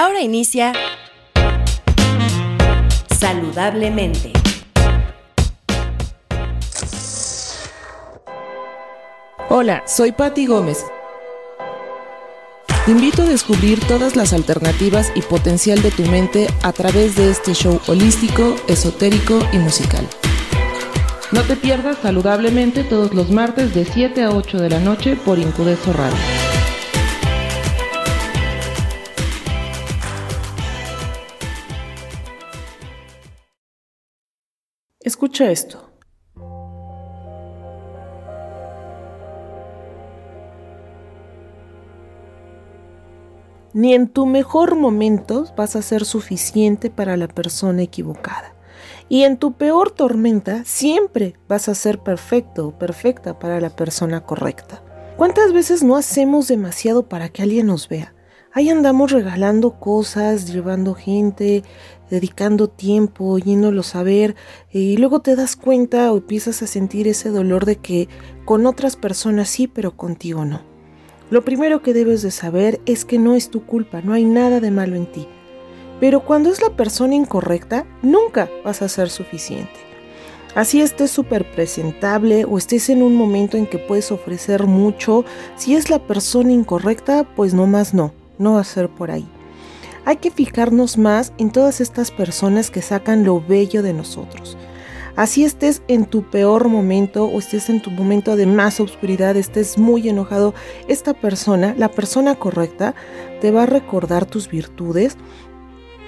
Ahora inicia Saludablemente. Hola, soy Patti Gómez. Te invito a descubrir todas las alternativas y potencial de tu mente a través de este show holístico, esotérico y musical. No te pierdas saludablemente todos los martes de 7 a 8 de la noche por Incudeso Radio. Escucha esto. Ni en tu mejor momento vas a ser suficiente para la persona equivocada. Y en tu peor tormenta siempre vas a ser perfecto o perfecta para la persona correcta. ¿Cuántas veces no hacemos demasiado para que alguien nos vea? Ahí andamos regalando cosas, llevando gente, dedicando tiempo, yéndolos a ver, y luego te das cuenta o empiezas a sentir ese dolor de que con otras personas sí, pero contigo no. Lo primero que debes de saber es que no es tu culpa, no hay nada de malo en ti. Pero cuando es la persona incorrecta, nunca vas a ser suficiente. Así estés súper presentable o estés en un momento en que puedes ofrecer mucho, si es la persona incorrecta, pues no más no, no va a ser por ahí. Hay que fijarnos más en todas estas personas que sacan lo bello de nosotros. Así estés en tu peor momento o estés en tu momento de más oscuridad, estés muy enojado, esta persona, la persona correcta, te va a recordar tus virtudes,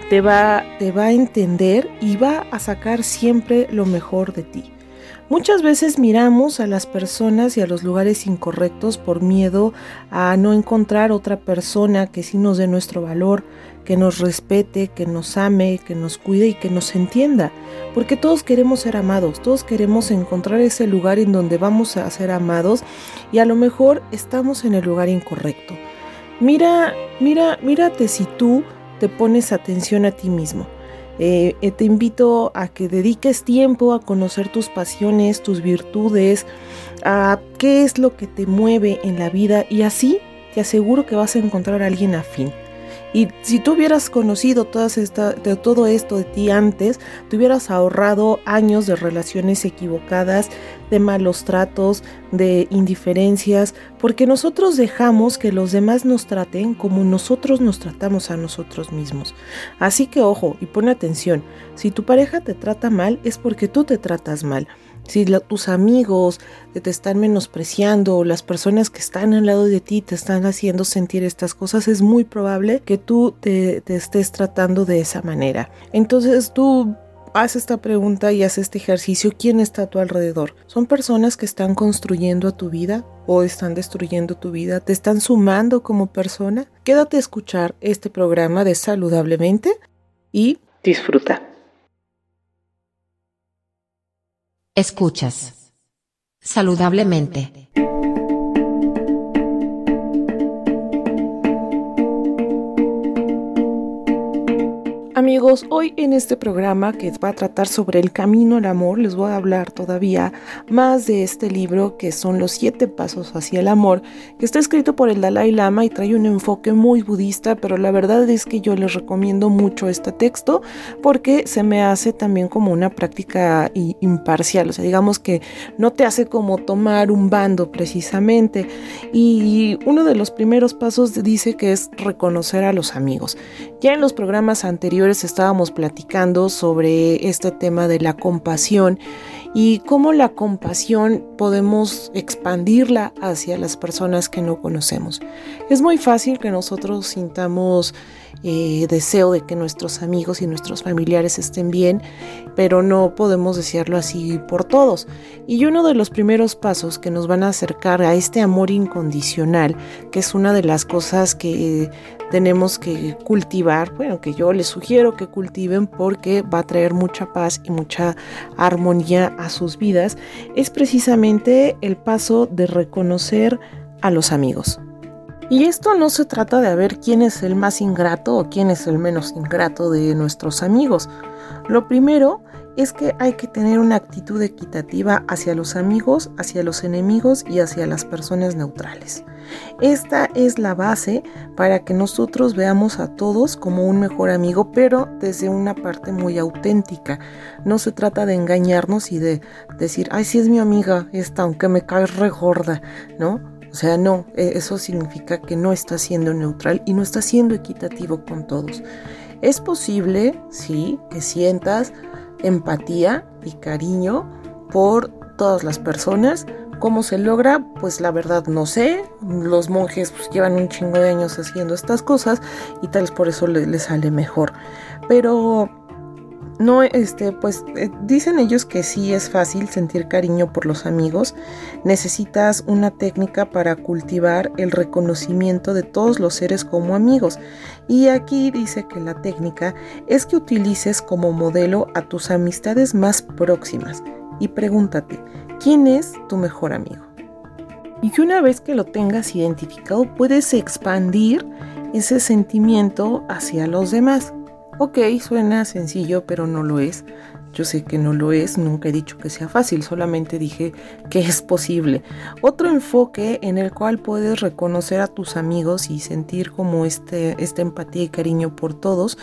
te va, te va a entender y va a sacar siempre lo mejor de ti. Muchas veces miramos a las personas y a los lugares incorrectos por miedo a no encontrar otra persona que sí nos dé nuestro valor, que nos respete, que nos ame, que nos cuide y que nos entienda. Porque todos queremos ser amados, todos queremos encontrar ese lugar en donde vamos a ser amados y a lo mejor estamos en el lugar incorrecto. Mira, mira, mírate si tú te pones atención a ti mismo. Eh, eh, te invito a que dediques tiempo a conocer tus pasiones, tus virtudes, a qué es lo que te mueve en la vida y así te aseguro que vas a encontrar a alguien afín. Y si tú hubieras conocido esta, todo esto de ti antes, te hubieras ahorrado años de relaciones equivocadas, de malos tratos, de indiferencias, porque nosotros dejamos que los demás nos traten como nosotros nos tratamos a nosotros mismos. Así que ojo y pon atención, si tu pareja te trata mal es porque tú te tratas mal. Si tus amigos te están menospreciando las personas que están al lado de ti te están haciendo sentir estas cosas, es muy probable que tú te, te estés tratando de esa manera. Entonces tú haz esta pregunta y haz este ejercicio. ¿Quién está a tu alrededor? ¿Son personas que están construyendo a tu vida o están destruyendo tu vida? ¿Te están sumando como persona? Quédate a escuchar este programa de Saludablemente y disfruta. Escuchas. Saludablemente. Amigos, hoy en este programa que va a tratar sobre el camino al amor, les voy a hablar todavía más de este libro que son los siete pasos hacia el amor, que está escrito por el Dalai Lama y trae un enfoque muy budista, pero la verdad es que yo les recomiendo mucho este texto porque se me hace también como una práctica imparcial, o sea, digamos que no te hace como tomar un bando precisamente. Y uno de los primeros pasos dice que es reconocer a los amigos. Ya en los programas anteriores, estábamos platicando sobre este tema de la compasión y cómo la compasión podemos expandirla hacia las personas que no conocemos. Es muy fácil que nosotros sintamos eh, deseo de que nuestros amigos y nuestros familiares estén bien, pero no podemos desearlo así por todos. Y uno de los primeros pasos que nos van a acercar a este amor incondicional, que es una de las cosas que tenemos que cultivar, bueno, que yo les sugiero que cultiven porque va a traer mucha paz y mucha armonía a sus vidas, es precisamente el paso de reconocer a los amigos. Y esto no se trata de ver quién es el más ingrato o quién es el menos ingrato de nuestros amigos. Lo primero es que hay que tener una actitud equitativa hacia los amigos, hacia los enemigos y hacia las personas neutrales. Esta es la base para que nosotros veamos a todos como un mejor amigo, pero desde una parte muy auténtica. No se trata de engañarnos y de decir, ay, sí es mi amiga esta, aunque me cae re gorda, ¿no? O sea, no, e, eso significa que no está siendo neutral y no está siendo equitativo con todos. Es posible, sí, que sientas empatía y cariño por todas las personas. ¿Cómo se logra? Pues la verdad no sé. Los monjes pues, llevan un chingo de años haciendo estas cosas y tal vez por eso les sale mejor. Pero no, este, pues eh, dicen ellos que sí es fácil sentir cariño por los amigos. Necesitas una técnica para cultivar el reconocimiento de todos los seres como amigos. Y aquí dice que la técnica es que utilices como modelo a tus amistades más próximas. Y pregúntate, ¿quién es tu mejor amigo? Y que una vez que lo tengas identificado, puedes expandir ese sentimiento hacia los demás. Ok, suena sencillo, pero no lo es. Yo sé que no lo es, nunca he dicho que sea fácil, solamente dije que es posible. Otro enfoque en el cual puedes reconocer a tus amigos y sentir como este, esta empatía y cariño por todos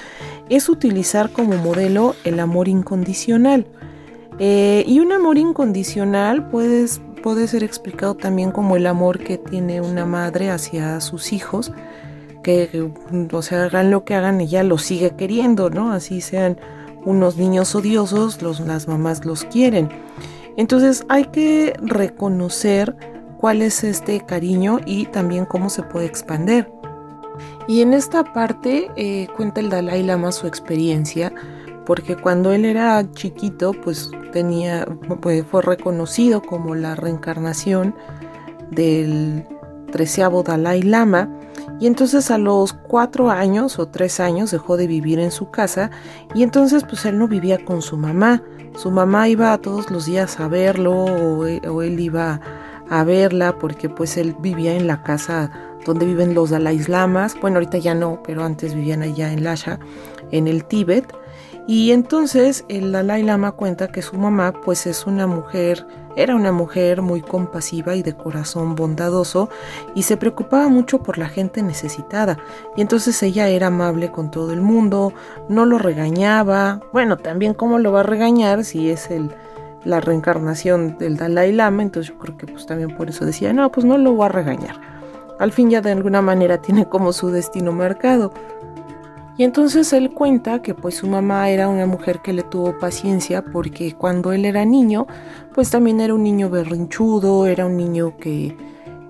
es utilizar como modelo el amor incondicional. Eh, y un amor incondicional puedes, puede ser explicado también como el amor que tiene una madre hacia sus hijos que, o sea, hagan lo que hagan, ella los sigue queriendo, ¿no? Así sean unos niños odiosos, los, las mamás los quieren. Entonces hay que reconocer cuál es este cariño y también cómo se puede expander. Y en esta parte eh, cuenta el Dalai Lama su experiencia, porque cuando él era chiquito, pues tenía, fue reconocido como la reencarnación del treceavo Dalai Lama y entonces a los cuatro años o tres años dejó de vivir en su casa y entonces pues él no vivía con su mamá. Su mamá iba todos los días a verlo o, e, él iba a verla porque pues él vivía en la casa donde viven los Dalai Lamas. Bueno, ahorita ya no, pero antes vivían allá en Lasha, en el Tíbet. Y entonces el Dalai Lama cuenta que su mamá pues es una mujer, era una mujer muy compasiva y de corazón bondadoso y se preocupaba mucho por la gente necesitada. Y entonces ella era amable con todo el mundo, no lo regañaba. Bueno, también cómo lo va a regañar si es el la reencarnación del Dalai Lama, entonces yo creo que pues también por eso decía, no, pues no lo voy a regañar. Al fin ya de alguna manera tiene como su destino marcado. Y entonces él cuenta que pues su mamá era una mujer que le tuvo paciencia porque cuando él era niño, pues también era un niño berrinchudo, era un niño que,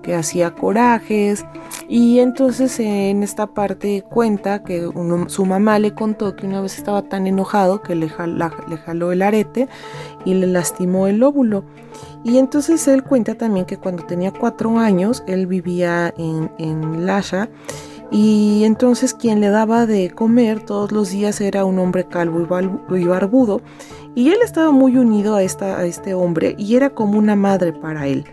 que hacía corajes. Y entonces en esta parte cuenta que su mamá le contó que una vez estaba tan enojado que le, le jaló el arete y le lastimó el óvulo. Y entonces él cuenta también que cuando tenía cuatro años, él vivía en, en Lasha y entonces quien le daba de comer todos los días era un hombre calvo y barbudo. Y él estaba muy unido a, esta, a este hombre y era como una madre para él.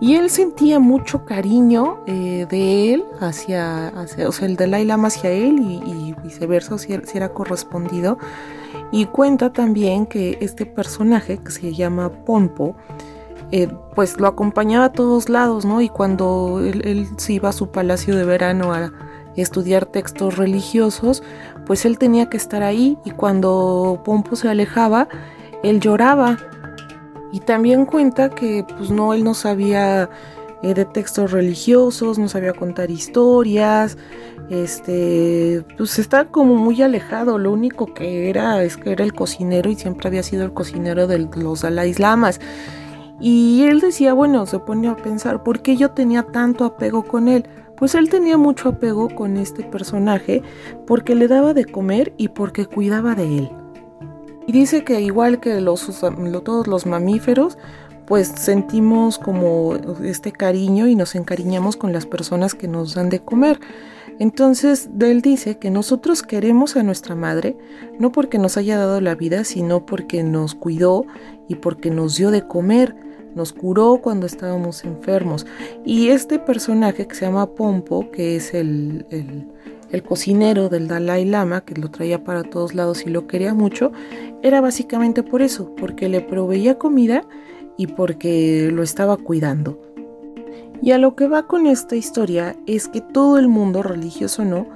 Y él sentía mucho cariño eh, de él hacia, hacia, o sea, el Dalai Lama hacia él y, viceversa, si, si, era correspondido. Y cuenta también que este personaje que se llama Ponpo, eh, pues lo acompañaba a todos lados, ¿no? Y cuando él, se iba a su palacio de verano a estudiar textos religiosos, pues él tenía que estar ahí y cuando Pompo se alejaba, él lloraba. Y también cuenta que pues no, él no sabía eh, de textos religiosos, no sabía contar historias, este, pues está como muy alejado, lo único que era es que era el cocinero y siempre había sido el cocinero de los Dalai Lamas. Y él decía, bueno, se pone a pensar, ¿por qué yo tenía tanto apego con él? Pues él tenía mucho apego con este personaje porque le daba de comer y porque cuidaba de él. Y dice que igual que los, todos los mamíferos, pues sentimos como este cariño y nos encariñamos con las personas que nos dan de comer. Entonces, él dice que nosotros queremos a nuestra madre no porque nos haya dado la vida, sino porque nos cuidó y porque nos dio de comer, nos curó cuando estábamos enfermos. Y este personaje que se llama Pompo, que es el, el cocinero del Dalai Lama, que lo traía para todos lados y lo quería mucho, era básicamente por eso, porque le proveía comida y porque lo estaba cuidando. Y a lo que va con esta historia es que todo el mundo, religioso o no,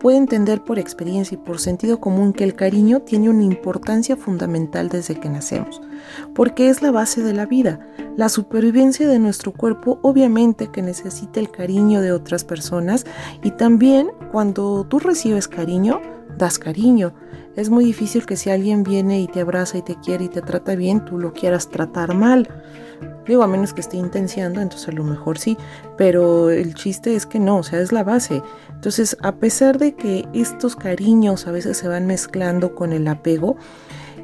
puede entender por experiencia y por sentido común que el cariño tiene una importancia fundamental desde que nacemos, porque es la base de la vida. La supervivencia de nuestro cuerpo obviamente que necesita el cariño de otras personas y también cuando tú recibes cariño, das cariño. Es muy difícil que si alguien viene y te abraza y te quiere y te trata bien, tú lo quieras tratar mal. Digo, a menos que esté intenciando, entonces a lo mejor sí, pero el chiste es que no, o sea, es la base. Entonces, a pesar de que estos cariños a veces se van mezclando con el apego,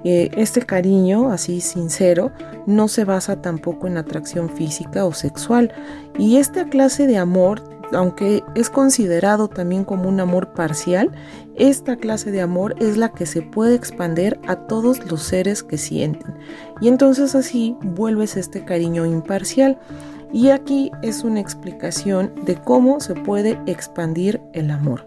eh, este cariño, así sincero, no se basa tampoco en atracción física o sexual. Y esta clase de amor aunque es considerado también como un amor parcial, esta clase de amor es la que se puede expander a todos los seres que sienten. Y entonces así vuelves este cariño imparcial. Y aquí es una explicación de cómo se puede expandir el amor.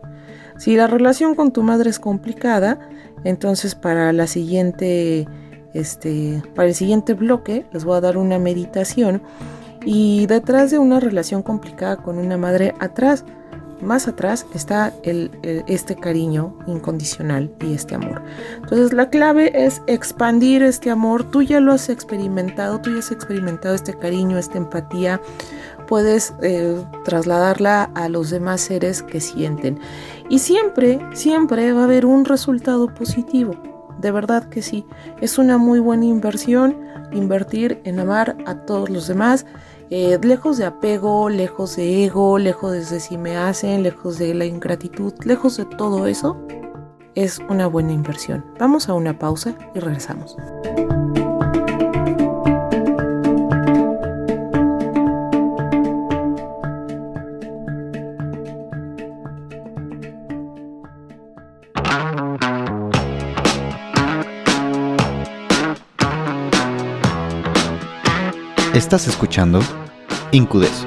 Si la relación con tu madre es complicada, entonces para la siguiente este para el siguiente bloque les voy a dar una meditación y detrás de una relación complicada con una madre, atrás, más atrás, está el, este cariño incondicional y este amor. Entonces la clave es expandir este amor. Tú ya lo has experimentado, tú ya has experimentado este cariño, esta empatía. Puedes eh, trasladarla a los demás seres que sienten. Y siempre, siempre va a haber un resultado positivo. De verdad que sí. Es una muy buena inversión invertir en amar a todos los demás eh, lejos de apego, lejos de ego, lejos de si me hacen, lejos de la ingratitud, lejos de todo eso, es una buena inversión. Vamos a una pausa y regresamos. Estás escuchando Incudeso.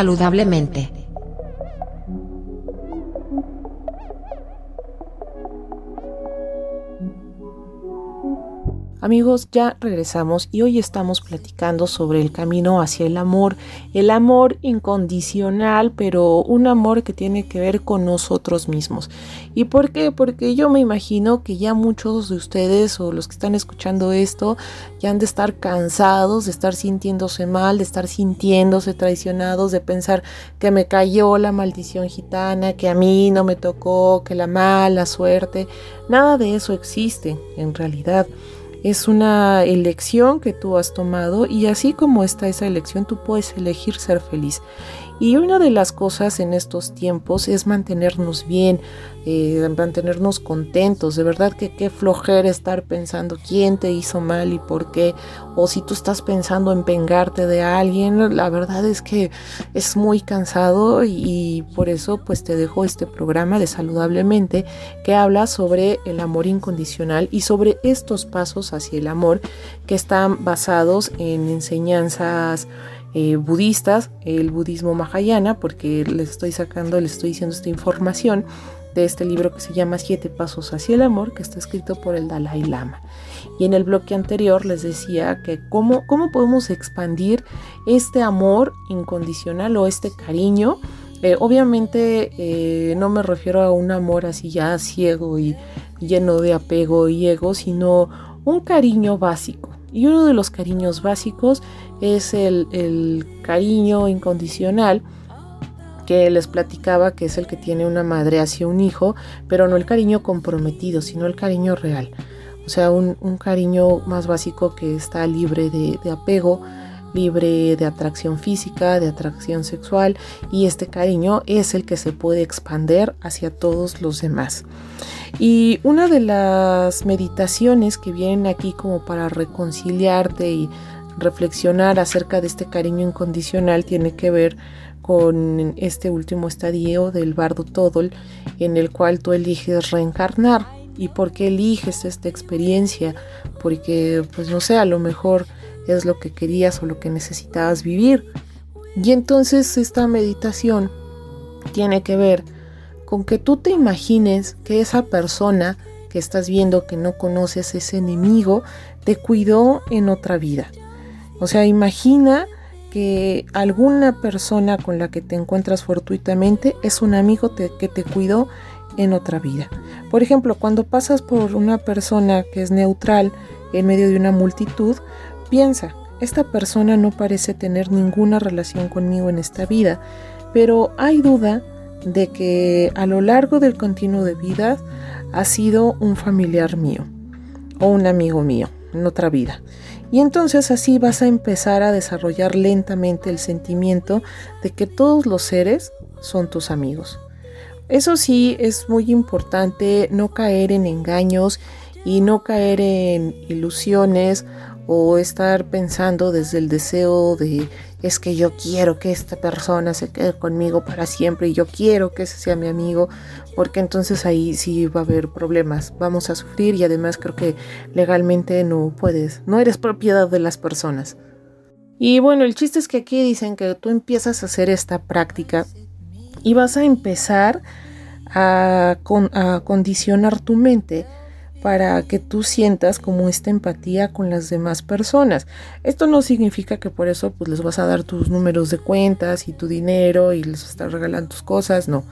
Saludablemente. Amigos, ya regresamos y hoy estamos platicando sobre el camino hacia el amor, el amor incondicional, pero un amor que tiene que ver con nosotros mismos. ¿Y por qué? Porque yo me imagino que ya muchos de ustedes o los que están escuchando esto ya han de estar cansados, de estar sintiéndose mal, de estar sintiéndose traicionados, de pensar que me cayó la maldición gitana, que a mí no me tocó, que la mala suerte. Nada de eso existe en realidad. Es una elección que tú has tomado y así como está esa elección, tú puedes elegir ser feliz. Y una de las cosas en estos tiempos es mantenernos bien, eh, mantenernos contentos. De verdad que qué flojera estar pensando quién te hizo mal y por qué. O si tú estás pensando en vengarte de alguien, la verdad es que es muy cansado y, por eso pues te dejo este programa de Saludablemente que habla sobre el amor incondicional y sobre estos pasos hacia el amor que están basados en enseñanzas eh, budistas, el budismo mahayana, porque les estoy sacando, les estoy diciendo esta información de este libro que se llama Siete Pasos hacia el Amor, que está escrito por el Dalai Lama. Y en el bloque anterior les decía que cómo, cómo podemos expandir este amor incondicional o este cariño. Eh, obviamente eh, no me refiero a un amor así ya ciego y lleno de apego y ego, sino un cariño básico. Y uno de los cariños básicos es el, cariño incondicional que les platicaba que es el que tiene una madre hacia un hijo, pero no el cariño comprometido, sino el cariño real. O sea, un, cariño más básico que está libre de, de, apego, libre de atracción física, de atracción sexual, y este cariño es el que se puede expander hacia todos los demás. Y una de las meditaciones que vienen aquí como para reconciliarte y reflexionar acerca de este cariño incondicional tiene que ver con este último estadio del bardo Todol en el cual tú eliges reencarnar. ¿Y por qué eliges esta experiencia? Porque, pues no sé, a lo mejor es lo que querías o lo que necesitabas vivir. Y entonces esta meditación tiene que ver con que tú te imagines que esa persona que estás viendo que no conoces, ese enemigo, te cuidó en otra vida. O sea, imagina que alguna persona con la que te encuentras fortuitamente es un amigo que te cuidó en otra vida. Por ejemplo, cuando pasas por una persona que es neutral en medio de una multitud, piensa, esta persona no parece tener ninguna relación conmigo en esta vida, pero hay duda de que a lo largo del continuo de vida ha sido un familiar mío o un amigo mío en otra vida. Y entonces así vas a empezar a desarrollar lentamente el sentimiento de que todos los seres son tus amigos. Eso sí, es muy importante no caer en engaños y no caer en ilusiones o estar pensando desde el deseo de es que yo quiero que esta persona se quede conmigo para siempre y yo quiero que ese sea mi amigo, porque entonces ahí sí va a haber problemas, vamos a sufrir y además creo que legalmente no puedes, no eres propiedad de las personas. Y bueno, el chiste es que aquí dicen que tú empiezas a hacer esta práctica y vas a empezar a, a condicionar tu mente para que tú sientas como esta empatía con las demás personas. Esto no significa que por eso pues les vas a dar tus números de cuentas y tu dinero y les vas a regalando tus cosas, no.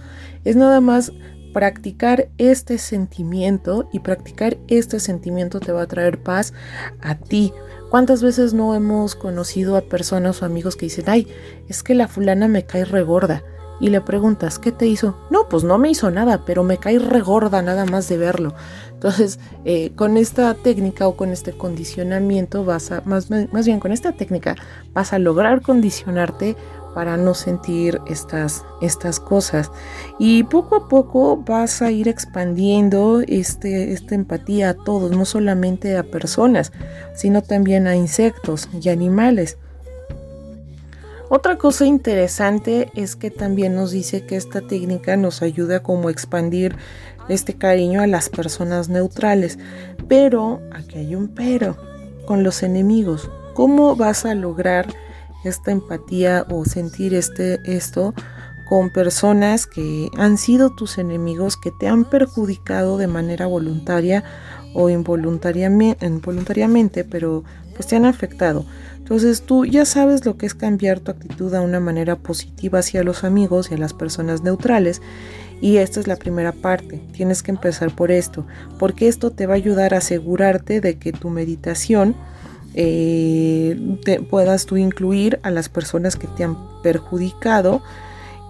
Es nada más practicar este sentimiento y practicar este sentimiento te va a traer paz a ti. ¿Cuántas veces no hemos conocido a personas o amigos que dicen, ay, es que la fulana me cae regorda? Y le preguntas, ¿qué te hizo? No, pues no me hizo nada, pero me cae regorda nada más de verlo. Entonces, eh, con esta técnica o con este condicionamiento vas a, más, bien con esta técnica, vas a lograr condicionarte para no sentir estas, estas cosas. Y poco a poco vas a ir expandiendo este, esta empatía a todos, no solamente a personas, sino también a insectos y animales. Otra cosa interesante es que también nos dice que esta técnica nos ayuda como a expandir este cariño a las personas neutrales. Pero, aquí hay un pero, con los enemigos. ¿Cómo vas a lograr esta empatía o sentir este, esto con personas que han sido tus enemigos, que te han perjudicado de manera voluntaria o involuntariamente, pero pues te han afectado. Entonces tú ya sabes lo que es cambiar tu actitud a una manera positiva hacia los amigos y a las personas neutrales. Y esta es la primera parte. Tienes que empezar por esto, porque esto te va a ayudar a asegurarte de que tu meditación eh, te, puedas tú incluir a las personas que te han perjudicado.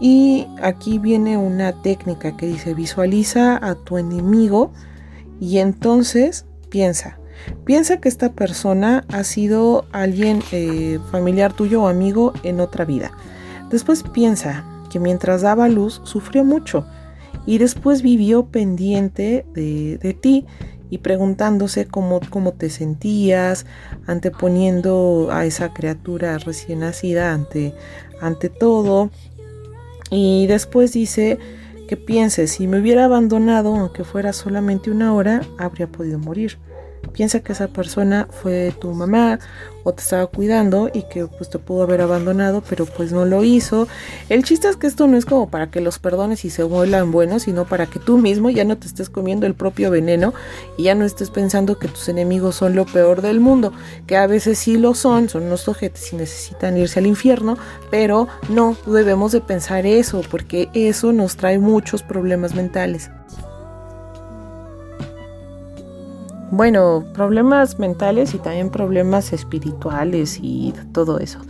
Y aquí viene una técnica que dice visualiza a tu enemigo y entonces piensa, Piensa que esta persona ha sido alguien eh, familiar tuyo o amigo en otra vida. Después piensa que mientras daba luz sufrió mucho y después vivió pendiente de, ti y preguntándose cómo, cómo, te sentías, anteponiendo a esa criatura recién nacida ante, ante todo. Y después dice que piense, si me hubiera abandonado, aunque fuera solamente una hora, habría podido morir. Piensa que esa persona fue tu mamá o te estaba cuidando y que pues te pudo haber abandonado, pero pues no lo hizo. El chiste es que esto no es como para que los perdones y se vuelvan buenos, sino para que tú mismo ya no te estés comiendo el propio veneno y ya no estés pensando que tus enemigos son lo peor del mundo, que a veces sí lo son, son unos ojetes y necesitan irse al infierno, pero no debemos de pensar eso, porque eso nos trae muchos problemas mentales. Bueno, problemas mentales y también problemas espirituales y todo eso.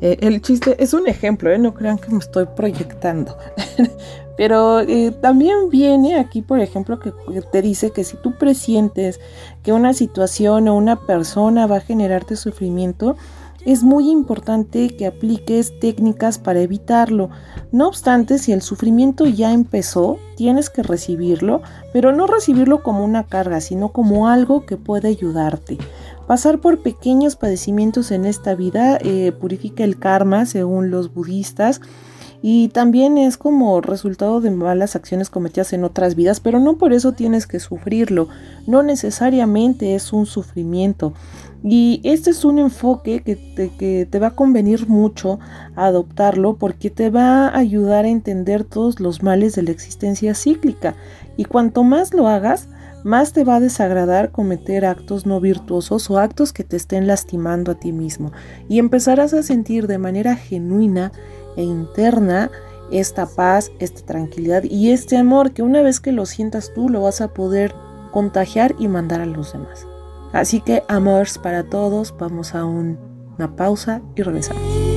Eh, el chiste es un ejemplo, ¿eh? no crean que me estoy proyectando. Pero eh, también viene aquí, por ejemplo, que te dice que si tú presientes que una situación o una persona va a generarte sufrimiento, es muy importante que apliques técnicas para evitarlo. No obstante, si el sufrimiento ya empezó, tienes que recibirlo, pero no recibirlo como una carga, sino como algo que puede ayudarte. Pasar por pequeños padecimientos en esta vida eh, purifica el karma, según los budistas, y también es como resultado de malas acciones cometidas en otras vidas, pero no por eso tienes que sufrirlo, no necesariamente es un sufrimiento. Y este es un enfoque que te, que te, va a convenir mucho adoptarlo porque te va a ayudar a entender todos los males de la existencia cíclica. Y cuanto más lo hagas, más te va a desagradar cometer actos no virtuosos o actos que te estén lastimando a ti mismo. Y empezarás a sentir de manera genuina e interna esta paz, esta tranquilidad y este amor que una vez que lo sientas tú lo vas a poder contagiar y mandar a los demás. Así que amores para todos, vamos a una pausa y regresamos.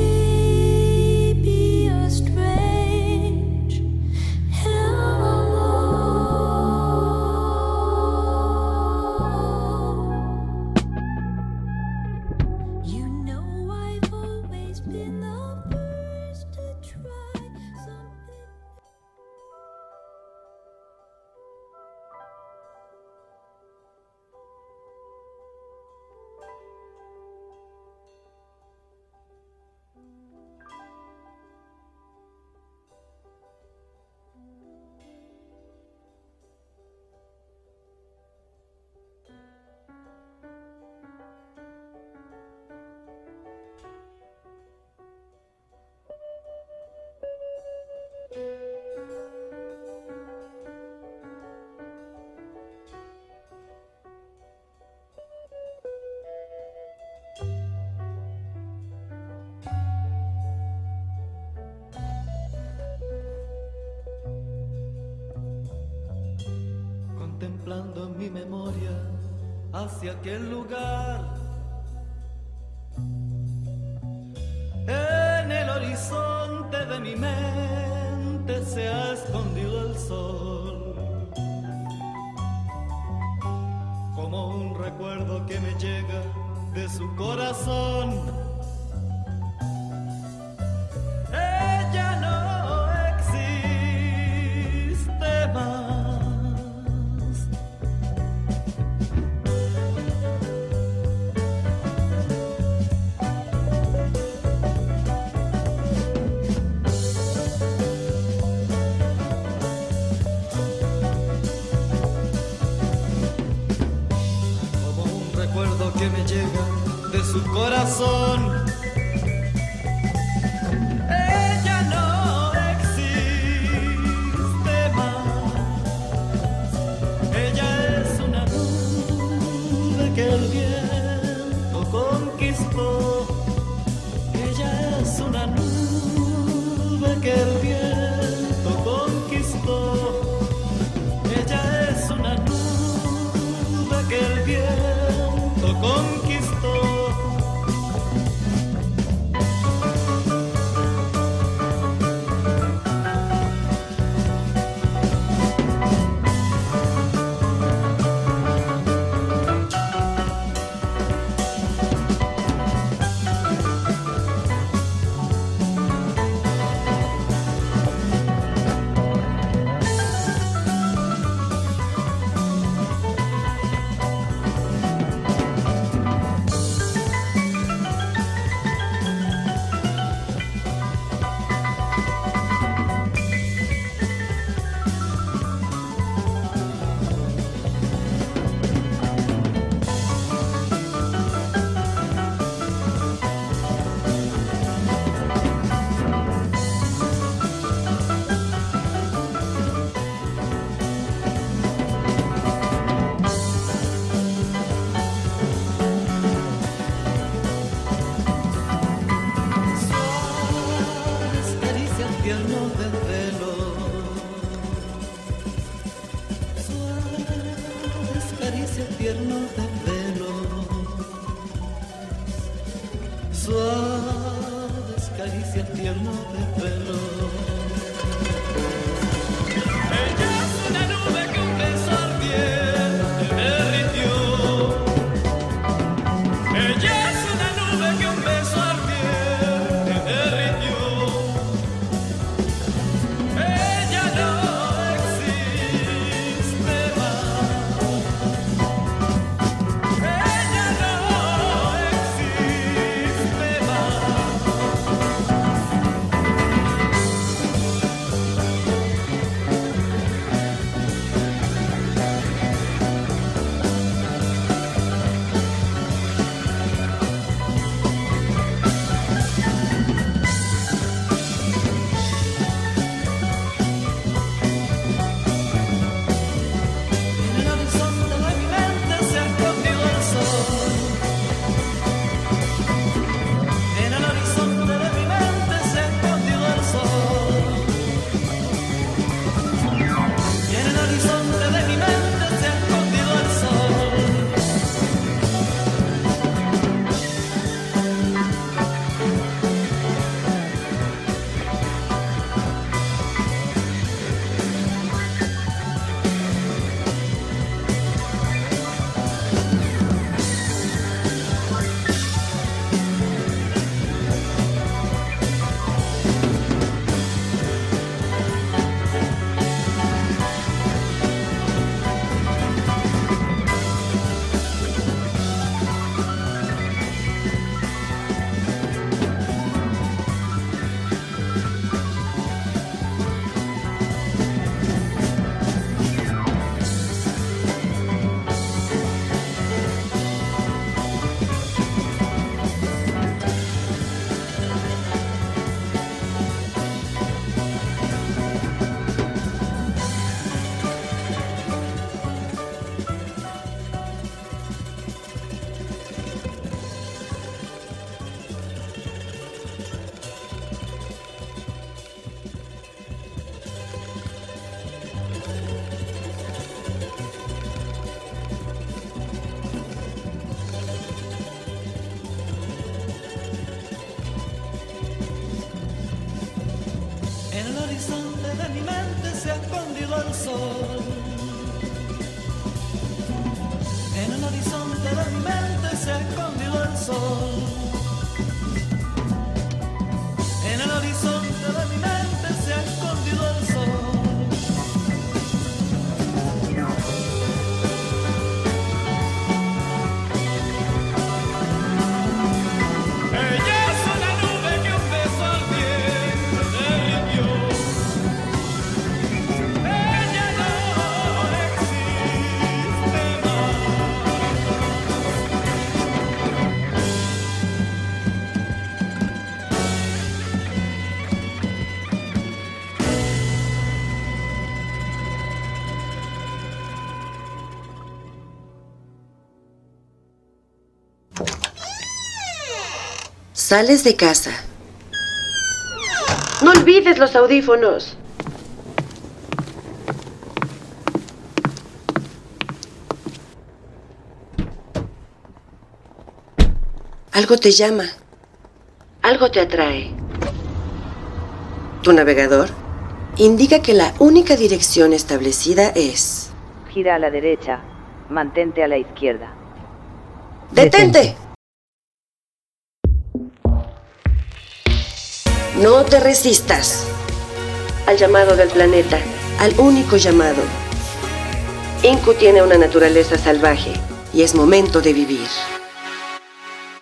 Memoria hacia aquel lugar. Ella es una nube que un Sales de casa. No olvides los audífonos. Algo te llama. Algo te atrae. Tu navegador indica que la única dirección establecida es... Gira a la derecha. Mantente a la izquierda. ¡Detente! No te resistas al llamado del planeta, al único llamado. Inku tiene una naturaleza salvaje y es momento de vivir.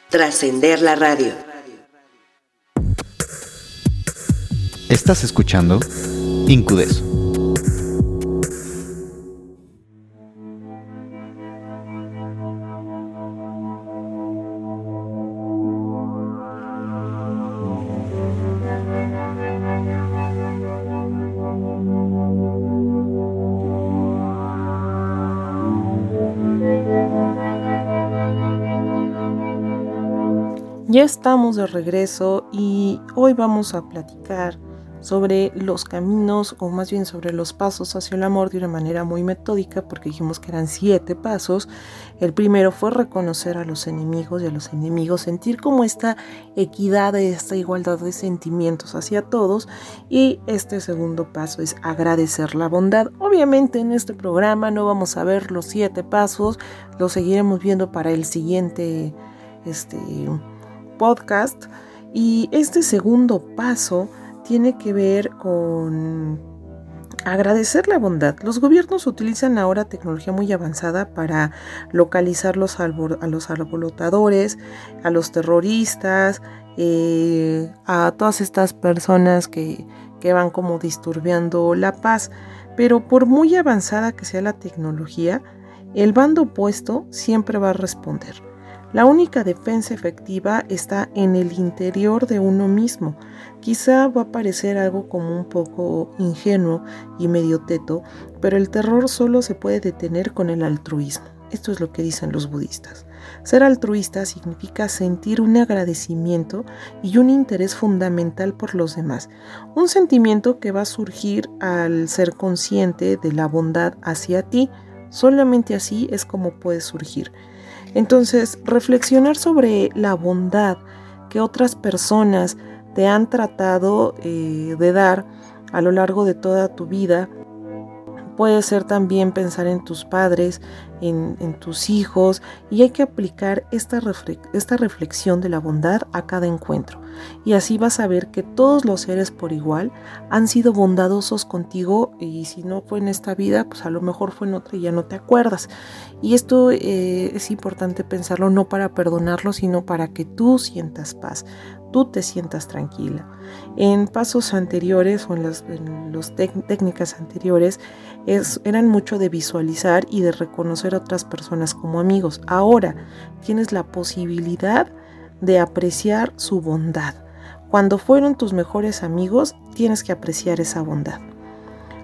Trascender la radio. Estás escuchando Incudeso. Ya estamos de regreso y hoy vamos a platicar sobre los caminos o más bien sobre los pasos hacia el amor de una manera muy metódica porque dijimos que eran siete pasos. El primero fue reconocer a los enemigos y a los enemigos, sentir como esta equidad, esta igualdad de sentimientos hacia todos y este segundo paso es agradecer la bondad. Obviamente en este programa no vamos a ver los siete pasos, los seguiremos viendo para el siguiente este podcast y este segundo paso tiene que ver con agradecer la bondad. Los gobiernos utilizan ahora tecnología muy avanzada para localizar los a los alborotadores, a los terroristas, eh, a todas estas personas que, que van como disturbiando la paz. Pero por muy avanzada que sea la tecnología, el bando opuesto siempre va a responder. La única defensa efectiva está en el interior de uno mismo. Quizá va a parecer algo como un poco ingenuo y medio teto, pero el terror solo se puede detener con el altruismo. Esto es lo que dicen los budistas. Ser altruista significa sentir un agradecimiento y un interés fundamental por los demás, un sentimiento que va a surgir al ser consciente de la bondad hacia ti. Solamente así es como puede surgir. Entonces, reflexionar sobre la bondad que otras personas te han tratado eh, de dar a lo largo de toda tu vida. Puede ser también pensar en tus padres, en, tus hijos, y hay que aplicar esta, esta reflexión de la bondad a cada encuentro. Y así vas a ver que todos los seres por igual han sido bondadosos contigo y si no fue en esta vida, pues a lo mejor fue en otra y ya no te acuerdas. Y esto eh, es importante pensarlo no para perdonarlo, sino para que tú sientas paz, tú te sientas tranquila. En pasos anteriores o en las técnicas anteriores es, eran mucho de visualizar y de reconocer a otras personas como amigos. Ahora tienes la posibilidad de apreciar su bondad. Cuando fueron tus mejores amigos, tienes que apreciar esa bondad.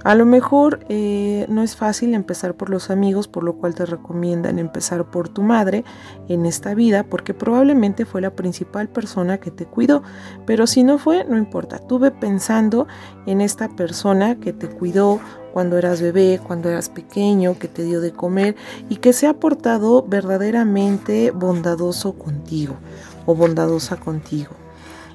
A lo mejor eh, no es fácil empezar por los amigos, por lo cual te recomiendan empezar por tu madre en esta vida, porque probablemente fue la principal persona que te cuidó. Pero si no fue, no importa. Tuve pensando en esta persona que te cuidó cuando eras bebé, cuando eras pequeño, que te dio de comer y que se ha portado verdaderamente bondadoso contigo o bondadosa contigo.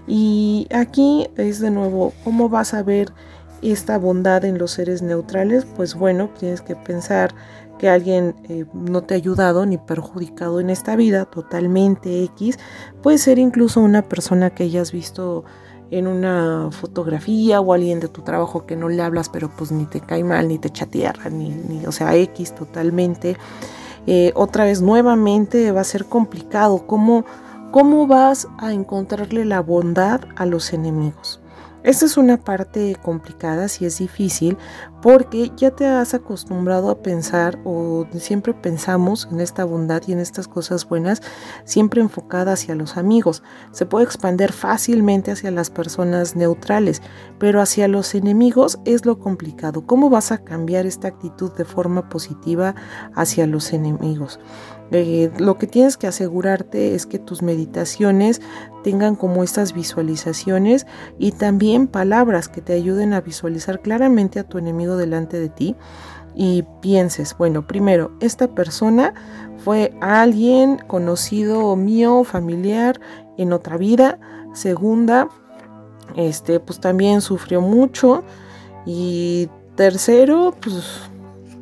Y aquí es de nuevo, ¿cómo vas a ver esta bondad en los seres neutrales? Pues bueno, tienes que pensar que alguien eh, no te ha ayudado ni perjudicado en esta vida, totalmente X. Puede ser incluso una persona que hayas visto en una fotografía o alguien de tu trabajo que no le hablas, pero pues ni te cae mal, ni te echa tierra, ni, ni o sea, X totalmente. Eh, otra vez, nuevamente va a ser complicado. ¿Cómo, ¿Cómo vas a encontrarle la bondad a los enemigos? Esta es una parte complicada, si es difícil, porque ya te has acostumbrado a pensar o siempre pensamos en esta bondad y en estas cosas buenas, siempre enfocada hacia los amigos. Se puede expandir fácilmente hacia las personas neutrales, pero hacia los enemigos es lo complicado. ¿Cómo vas a cambiar esta actitud de forma positiva hacia los enemigos? Eh, lo que tienes que asegurarte es que tus meditaciones tengan como estas visualizaciones y también palabras que te ayuden a visualizar claramente a tu enemigo delante de ti y pienses, bueno, primero, esta persona fue alguien conocido mío, familiar en otra vida. Segunda, este, pues también sufrió mucho. Y tercero, pues,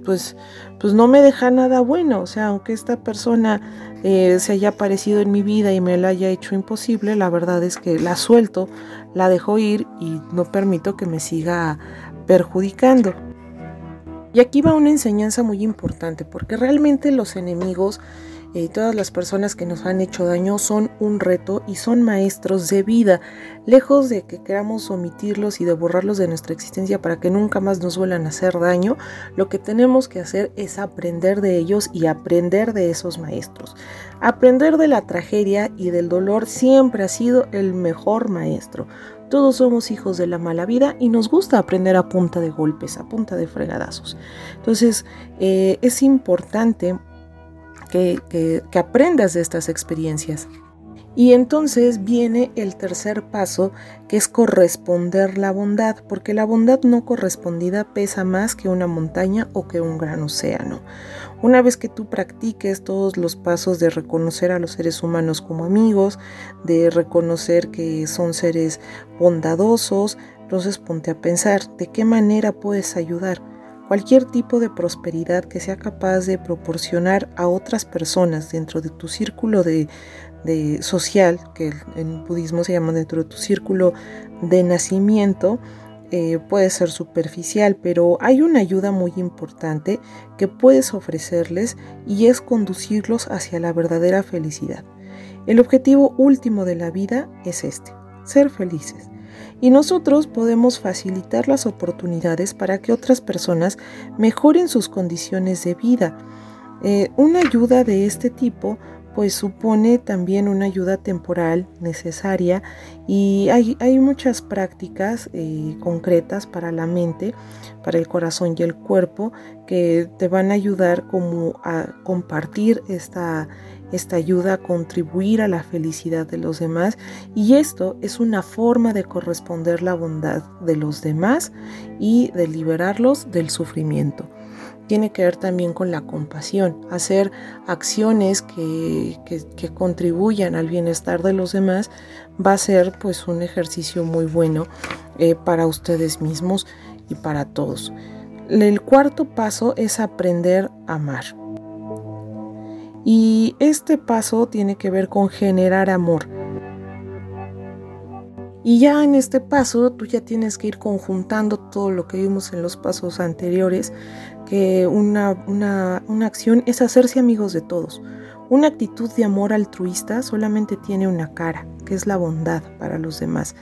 pues pues no me deja nada bueno. O sea, aunque esta persona eh, se haya aparecido en mi vida y me la haya hecho imposible, la verdad es que la suelto, la dejo ir y no permito que me siga perjudicando. Y aquí va una enseñanza muy importante, porque realmente los enemigos todas las personas que nos han hecho daño son un reto y son maestros de vida, lejos de que queramos omitirlos y de borrarlos de nuestra existencia para que nunca más nos vuelvan a hacer daño, lo que tenemos que hacer es aprender de ellos y aprender de esos maestros. Aprender de la tragedia y del dolor siempre ha sido el mejor maestro. Todos somos hijos de la mala vida y nos gusta aprender a punta de golpes, a punta de fregadazos. Entonces, eh, es importante que, aprendas de estas experiencias. Y entonces viene el tercer paso, que es corresponder la bondad, porque la bondad no correspondida pesa más que una montaña o que un gran océano. Una vez que tú practiques todos los pasos de reconocer a los seres humanos como amigos, de reconocer que son seres bondadosos, entonces ponte a pensar de qué manera puedes ayudar cualquier tipo de prosperidad que sea capaz de proporcionar a otras personas dentro de tu círculo de, social, que en budismo se llama dentro de tu círculo de nacimiento, eh, puede ser superficial, pero hay una ayuda muy importante que puedes ofrecerles y es conducirlos hacia la verdadera felicidad. El objetivo último de la vida es este, ser felices y nosotros podemos facilitar las oportunidades para que otras personas mejoren sus condiciones de vida. Eh, una ayuda de este tipo pues supone también una ayuda temporal necesaria y hay, muchas prácticas eh, concretas para la mente, para el corazón y el cuerpo que te van a ayudar como a compartir esta, esta ayuda a contribuir a la felicidad de los demás y esto es una forma de corresponder la bondad de los demás y de liberarlos del sufrimiento. Tiene que ver también con la compasión, hacer acciones que, contribuyan al bienestar de los demás va a ser pues un ejercicio muy bueno eh, para ustedes mismos y para todos. El cuarto paso es aprender a amar. Y este paso tiene que ver con generar amor. Y ya en este paso tú ya tienes que ir conjuntando todo lo que vimos en los pasos anteriores, que una, una, una acción es hacerse amigos de todos. Una actitud de amor altruista solamente tiene una cara, que es la bondad para los demás.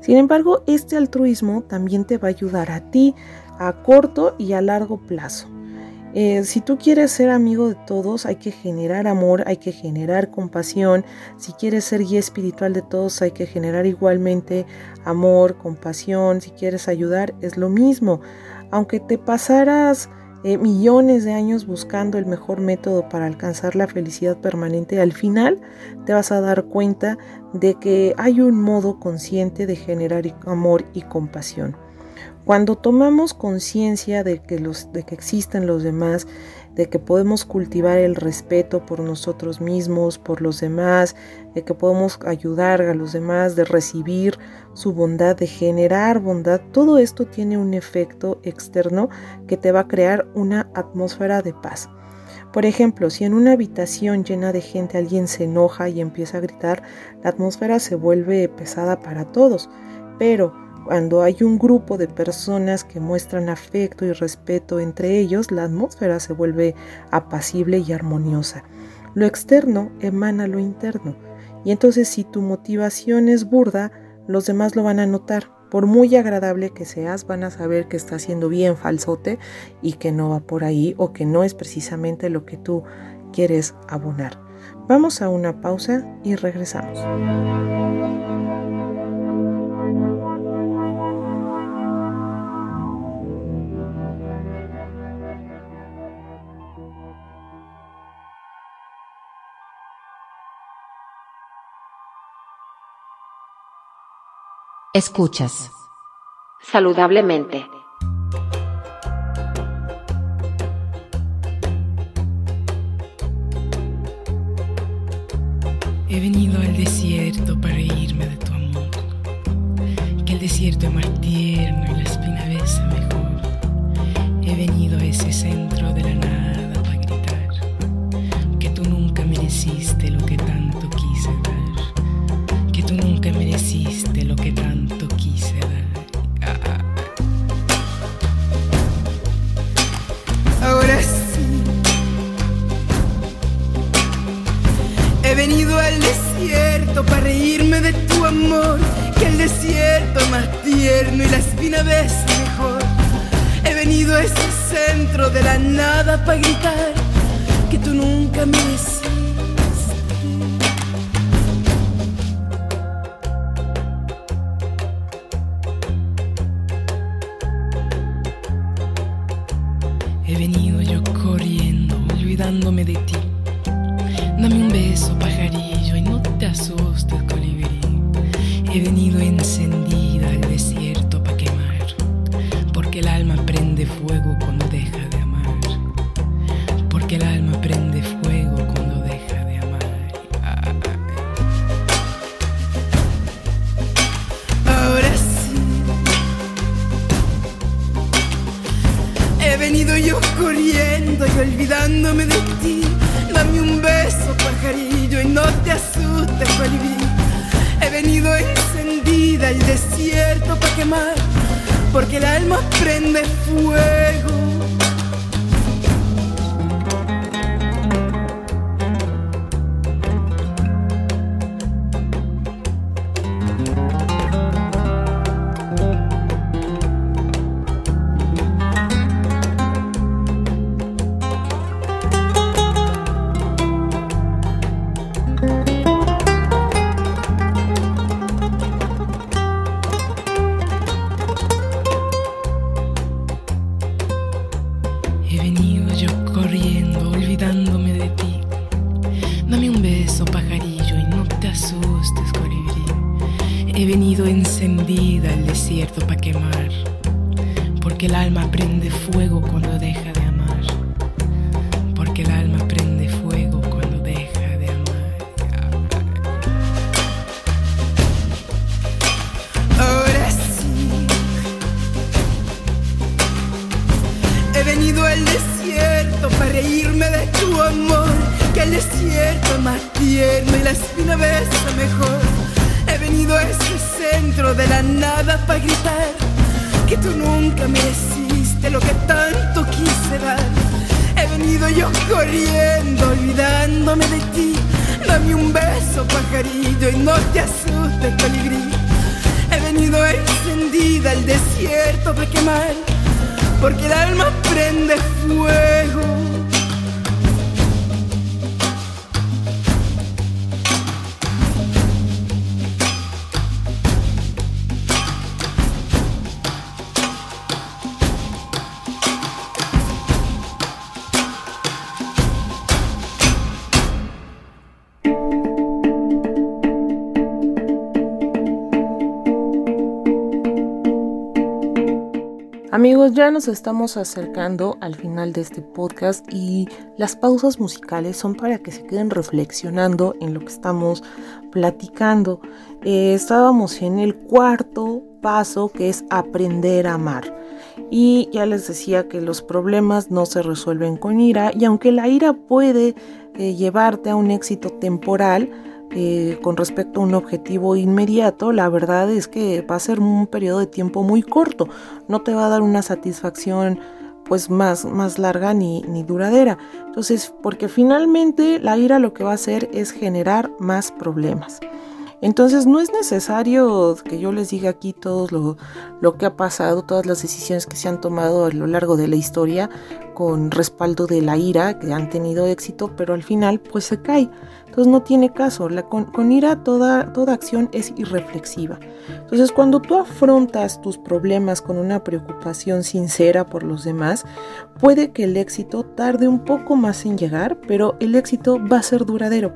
Sin embargo, este altruismo también te va a ayudar a ti a corto y a largo plazo. Eh, si tú quieres ser amigo de todos, hay que generar amor, hay que generar compasión. Si quieres ser guía espiritual de todos, hay que generar igualmente amor, compasión. Si quieres ayudar, es lo mismo. Aunque te pasaras eh, millones de años buscando el mejor método para alcanzar la felicidad permanente, al final te vas a dar cuenta de que hay un modo consciente de generar amor y compasión. Cuando tomamos conciencia de, que de que existen los demás, de que podemos cultivar el respeto por nosotros mismos, por los demás, de que podemos ayudar a los demás, de recibir su bondad, de generar bondad, todo esto tiene un efecto externo que te va a crear una atmósfera de paz. Por ejemplo, si en una habitación llena de gente alguien se enoja y empieza a gritar, la atmósfera se vuelve pesada para todos. Pero cuando hay un grupo de personas que muestran afecto y respeto entre ellos, la atmósfera se vuelve apacible y armoniosa. Lo externo emana lo interno. Y entonces si tu motivación es burda, los demás lo van a notar. Por muy agradable que seas, van a saber que está siendo bien falsote y que no va por ahí o que no es precisamente lo que tú quieres abonar. Vamos a una pausa y regresamos. Escuchas. Saludablemente. He venido al desierto para irme de tu amor. Que el desierto es más tierno y la espina besa mejor. He venido a ese centro de la nada para gritar que tú nunca mereciste lo que para reírme de tu amor, que el desierto es más tierno y la espina ves mejor. He venido a ese centro de la nada para gritar que tú nunca me olvidándome de ti. Dame un beso, pajarillo, y no te asustes, colibrí. He venido encendida al desierto para quemar, porque el alma prende fuego. Al desierto para quemar porque el alma prende fuego. Amigos, ya nos estamos acercando al final de este podcast y las pausas musicales son para que se queden reflexionando en lo que estamos platicando. Eh, estábamos en el cuarto paso que es aprender a amar. Y ya les decía que los problemas no se resuelven con ira y aunque la ira puede eh, llevarte a un éxito temporal, eh, con respecto a un objetivo inmediato, la verdad es que va a ser un periodo de tiempo muy corto, no te va a dar una satisfacción pues más, más larga ni, ni duradera. Entonces, porque finalmente la ira lo que va a hacer es generar más problemas. Entonces no es necesario que yo les diga aquí todo lo, lo, que ha pasado, todas las decisiones que se han tomado a lo largo de la historia con respaldo de la ira, que han tenido éxito, pero al final pues se cae. Entonces no tiene caso. La, con, con, ira toda, toda acción es irreflexiva. Entonces cuando tú afrontas tus problemas con una preocupación sincera por los demás, puede que el éxito tarde un poco más en llegar, pero el éxito va a ser duradero.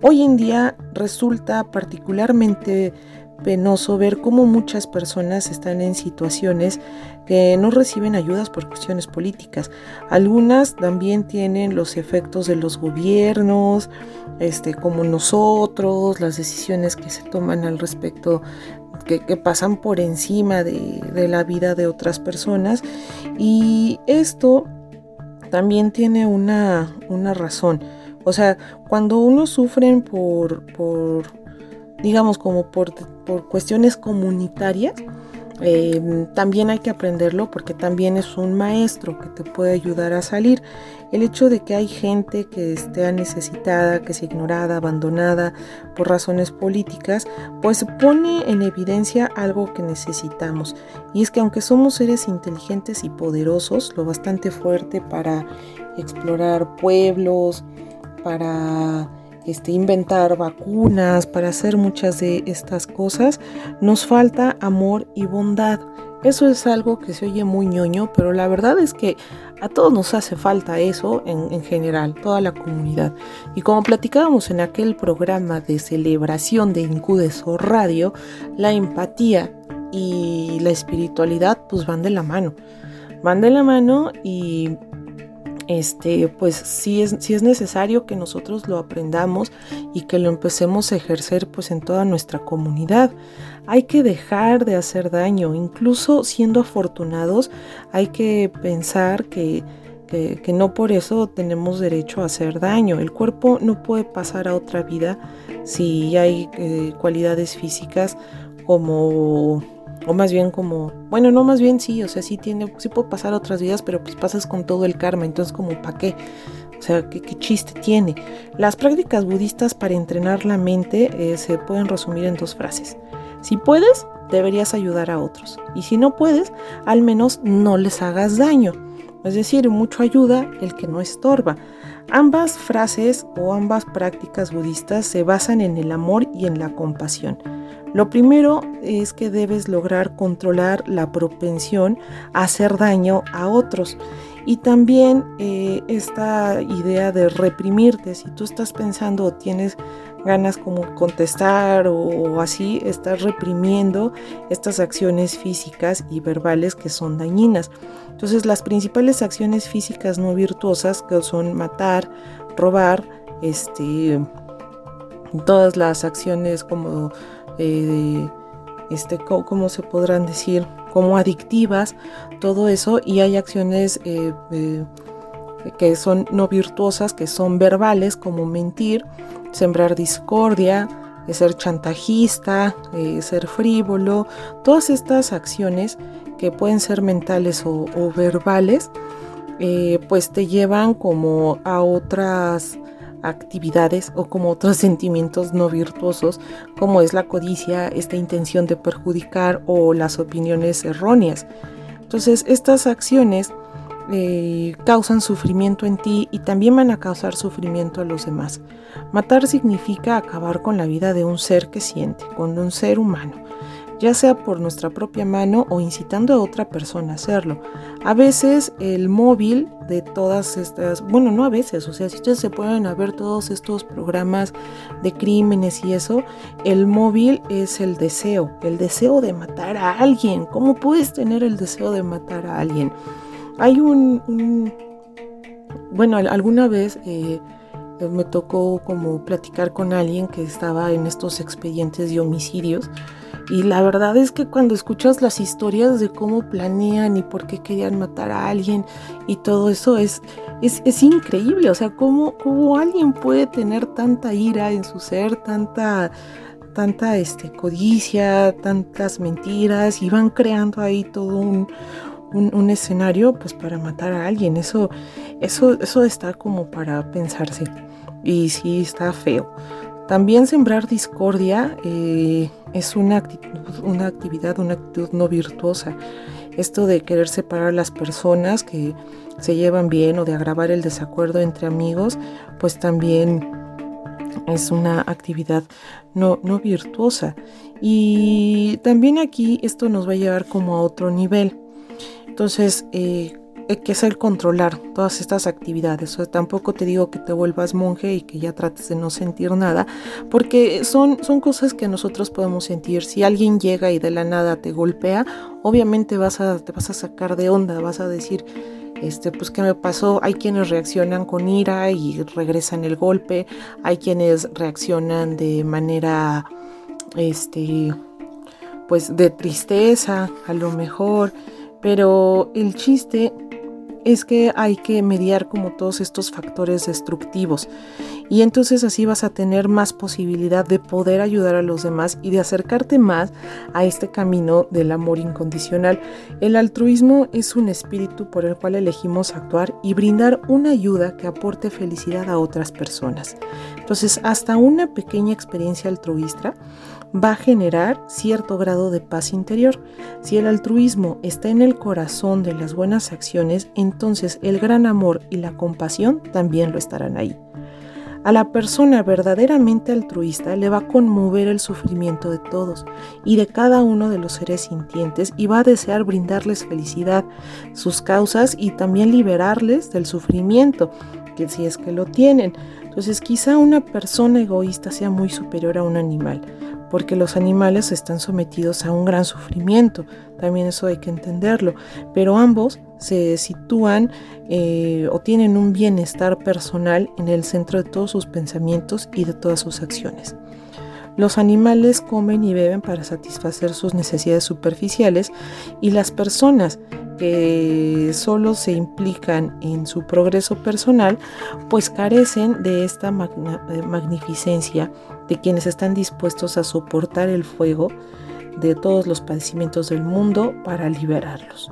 Hoy en día resulta particularmente penoso ver cómo muchas personas están en situaciones que no reciben ayudas por cuestiones políticas. Algunas también tienen los efectos de los gobiernos, este, como nosotros, las decisiones que se toman al respecto, que, pasan por encima de, de la vida de otras personas. Y esto también tiene una, una razón. O sea, cuando uno sufre por, por digamos, como por, por cuestiones comunitarias, eh, también hay que aprenderlo porque también es un maestro que te puede ayudar a salir. El hecho de que hay gente que esté necesitada, que sea ignorada, abandonada por razones políticas, pues pone en evidencia algo que necesitamos. Y es que aunque somos seres inteligentes y poderosos, lo bastante fuerte para explorar pueblos, para este, inventar vacunas, para hacer muchas de estas cosas, nos falta amor y bondad. Eso es algo que se oye muy ñoño, pero la verdad es que a todos nos hace falta eso en, en, general, toda la comunidad. Y como platicábamos en aquel programa de celebración de Incudeso Radio, la empatía y la espiritualidad pues van de la mano. Van de la mano y este, pues sí es, es necesario que nosotros lo aprendamos y que lo empecemos a ejercer pues en toda nuestra comunidad. Hay que dejar de hacer daño, incluso siendo afortunados, hay que pensar que, que, no por eso tenemos derecho a hacer daño. El cuerpo no puede pasar a otra vida si hay eh, cualidades físicas como o más bien como, bueno, no más bien sí, o sea, sí tiene, sí puede pasar otras vidas, pero pues pasas con todo el karma, entonces como para qué, o sea, ¿qué, chiste tiene. Las prácticas budistas para entrenar la mente eh, se pueden resumir en dos frases. Si puedes, deberías ayudar a otros. Y si no puedes, al menos no les hagas daño. Es decir, mucho ayuda el que no estorba. Ambas frases o ambas prácticas budistas se basan en el amor y en la compasión. Lo primero es que debes lograr controlar la propensión a hacer daño a otros. Y también eh, esta idea de reprimirte, si tú estás pensando o tienes ganas como contestar o, así, estás reprimiendo estas acciones físicas y verbales que son dañinas. Entonces las principales acciones físicas no virtuosas que son matar, robar, este, todas las acciones como eh, este, ¿cómo se podrán decir? Como adictivas, todo eso, y hay acciones eh, eh, que son no virtuosas, que son verbales, como mentir, sembrar discordia, ser chantajista, ser frívolo, todas estas acciones que pueden ser mentales o, o verbales, pues te llevan como a otras actividades o como otros sentimientos no virtuosos como es la codicia, esta intención de perjudicar o las opiniones erróneas. Entonces estas acciones eh, causan sufrimiento en ti y también van a causar sufrimiento a los demás. Matar significa acabar con la vida de un ser que siente, con un ser humano ya sea por nuestra propia mano o incitando a otra persona a hacerlo. A veces el móvil de todas estas, bueno, no a veces, o sea, si ustedes se pueden ver todos estos programas de crímenes y eso, el móvil es el deseo, el deseo de matar a alguien. ¿Cómo puedes tener el deseo de matar a alguien? Hay un, bueno, alguna vez... Eh, me tocó como platicar con alguien que estaba en estos expedientes de homicidios Y la verdad es que cuando escuchas las historias de cómo planean y por qué querían matar a alguien y todo eso es, es, increíble. O sea, cómo, cómo alguien puede tener tanta ira en su ser, tanta tanta este, codicia, tantas mentiras y van creando ahí todo un, un, escenario pues para matar a alguien. Eso, eso, eso está como para pensarse y sí está feo. También sembrar discordia eh, es una, actitud, una actividad, una actitud no virtuosa. Esto de querer separar a las personas que se llevan bien o de agravar el desacuerdo entre amigos, pues también es una actividad no, virtuosa. Y también aquí esto nos va a llevar como a otro nivel. Entonces, eh, hay que hacer controlar todas estas actividades. O tampoco te digo que te vuelvas monje y que ya trates de no sentir nada, porque son, son cosas que nosotros podemos sentir. Si alguien llega y de la nada te golpea, obviamente vas a, te vas a sacar de onda, vas a decir, este, pues qué me pasó. Hay quienes reaccionan con ira y regresan el golpe, hay quienes reaccionan de manera, este, pues de tristeza, a lo mejor. Pero el chiste es que hay que mediar como todos estos factores destructivos y entonces así vas a tener más posibilidad de poder ayudar a los demás y de acercarte más a este camino del amor incondicional. El altruismo es un espíritu por el cual elegimos actuar y brindar una ayuda que aporte felicidad a otras personas. Entonces hasta una pequeña experiencia altruista va a generar cierto grado de paz interior. Si el altruismo está en el corazón de las buenas acciones, entonces el gran amor y la compasión también lo estarán ahí. A la persona verdaderamente altruista le va a conmover el sufrimiento de todos y de cada uno de los seres sintientes y va a desear brindarles felicidad, sus causas y también liberarles del sufrimiento, que si es que lo tienen. Entonces quizá una persona egoísta sea muy superior a un animal, porque los animales están sometidos a un gran sufrimiento, también eso hay que entenderlo, pero ambos se sitúan eh, o tienen un bienestar personal en el centro de todos sus pensamientos y de todas sus acciones. Los animales comen y beben para satisfacer sus necesidades superficiales y las personas que solo se implican en su progreso personal, pues carecen de esta magnificencia de quienes están dispuestos a soportar el fuego de todos los padecimientos del mundo para liberarlos.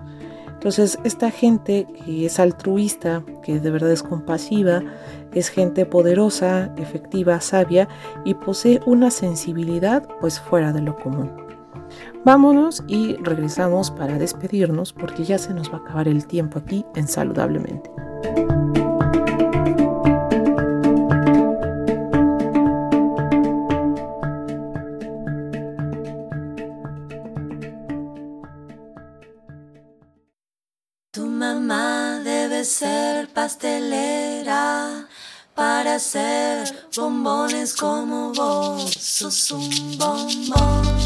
Entonces, esta gente que es altruista, que de verdad es compasiva, es gente poderosa, efectiva, sabia y posee una sensibilidad pues fuera de lo común. Vámonos y regresamos para despedirnos porque ya se nos va a acabar el tiempo aquí en Saludablemente. Pastelera para hacer bombones como vos. Sos un bombón.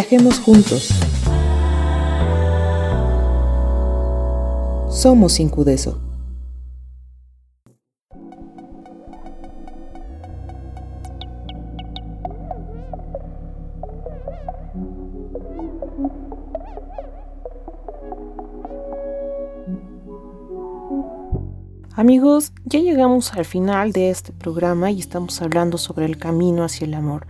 Viajemos juntos. Somos Incudeso. Amigos, ya llegamos al final de este programa y estamos hablando sobre el camino hacia el amor.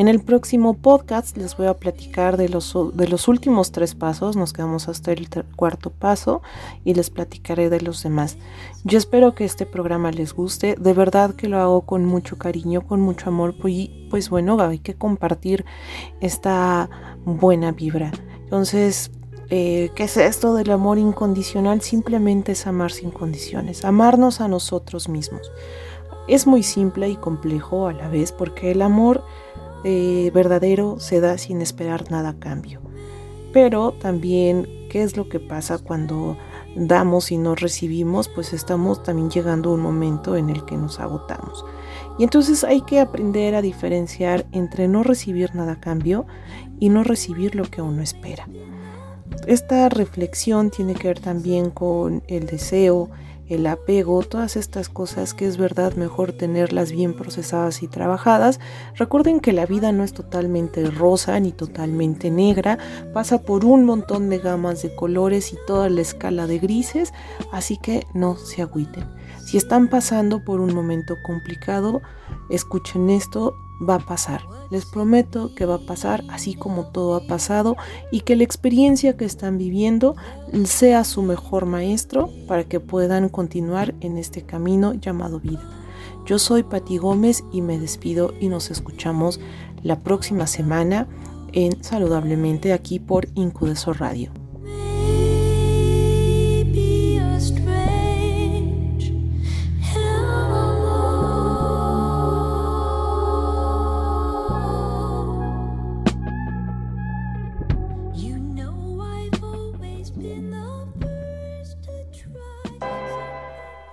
En el próximo podcast les voy a platicar de los, de los últimos tres pasos, nos quedamos hasta el cuarto paso y les platicaré de los demás. Yo espero que este programa les guste, de verdad que lo hago con mucho cariño, con mucho amor, pues, pues bueno, hay que compartir esta buena vibra. Entonces, eh, ¿qué es esto del amor incondicional? Simplemente es amar sin condiciones, amarnos a nosotros mismos. Es muy simple y complejo a la vez porque el amor eh, verdadero se da sin esperar nada a cambio. Pero también, ¿qué es lo que pasa cuando damos y no recibimos? Pues estamos también llegando a un momento en el que nos agotamos. Y entonces hay que aprender a diferenciar entre no recibir nada a cambio y no recibir lo que uno espera. Esta reflexión tiene que ver también con el deseo, el apego, todas estas cosas que es verdad mejor tenerlas bien procesadas y trabajadas. Recuerden que la vida no es totalmente rosa ni totalmente negra, pasa por un montón de gamas de colores y toda la escala de grises, así que no se agüiten. Si están pasando por un momento complicado, escuchen esto, va a pasar. Les prometo que va a pasar así como todo ha pasado y que la experiencia que están viviendo sea su mejor maestro para que puedan continuar en este camino llamado vida. Yo soy Pati Gómez y me despido y nos escuchamos la próxima semana en Saludablemente aquí por Incudeso Radio.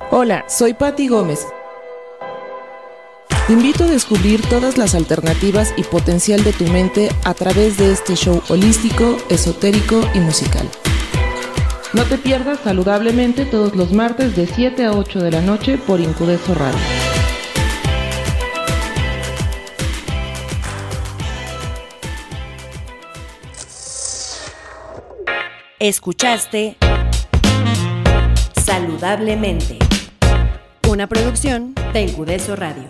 Hola, soy Patti Gómez. Te invito a descubrir todas las alternativas y potencial de tu mente a través de este show holístico, esotérico y musical. No te pierdas saludablemente todos los martes de 7 a 8 de la noche por Incudeso Radio. Escuchaste Saludablemente una producción de Incudeso Radio.